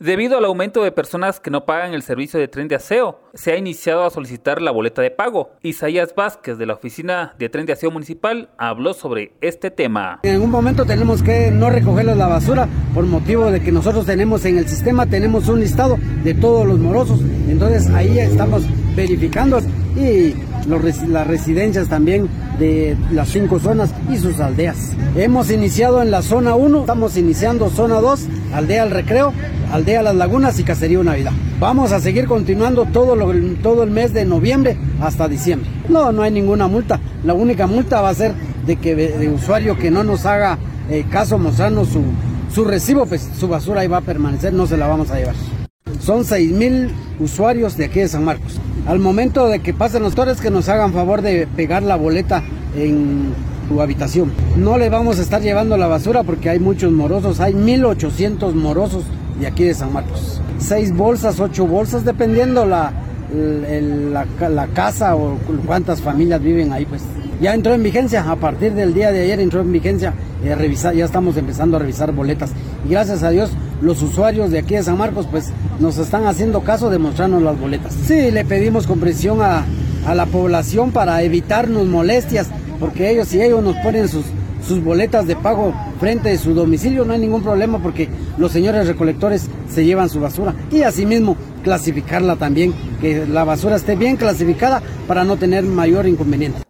Debido al aumento de personas que no pagan el servicio de tren de aseo, se ha iniciado a solicitar la boleta de pago. Isaías Vázquez de la Oficina de Tren de Aseo Municipal habló sobre este tema. En un momento tenemos que no recoger la basura por motivo de que nosotros tenemos en el sistema, tenemos un listado de todos los morosos. Entonces ahí estamos verificando y las residencias también de las cinco zonas y sus aldeas. Hemos iniciado en la zona 1, estamos iniciando zona 2, aldea El Recreo, aldea Las Lagunas y Caserío Navidad. Vamos a seguir continuando todo, todo el mes de noviembre hasta diciembre. No, no hay ninguna multa. La única multa va a ser de que de usuario que no nos haga eh, caso mostrarnos su, su recibo, pues su basura ahí va a permanecer, no se la vamos a llevar. Son 6 mil usuarios de aquí de San Marcos. Al momento de que pasen los torres, que nos hagan favor de pegar la boleta en tu habitación. No le vamos a estar llevando la basura porque hay muchos morosos, hay 1800 morosos de aquí de San Marcos. Seis bolsas, ocho bolsas, dependiendo la, la, casa o cuántas familias viven ahí, pues. Ya entró en vigencia, a partir del día de ayer entró en vigencia, eh, revisar, ya estamos empezando a revisar boletas. Y gracias a Dios, los usuarios de aquí de San Marcos, pues nos están haciendo caso de mostrarnos las boletas. Sí, le pedimos comprensión a, a la población para evitarnos molestias, porque ellos, si ellos nos ponen sus, sus boletas de pago frente a su domicilio, no hay ningún problema porque los señores recolectores se llevan su basura. Y asimismo, clasificarla también, que la basura esté bien clasificada para no tener mayor inconveniente.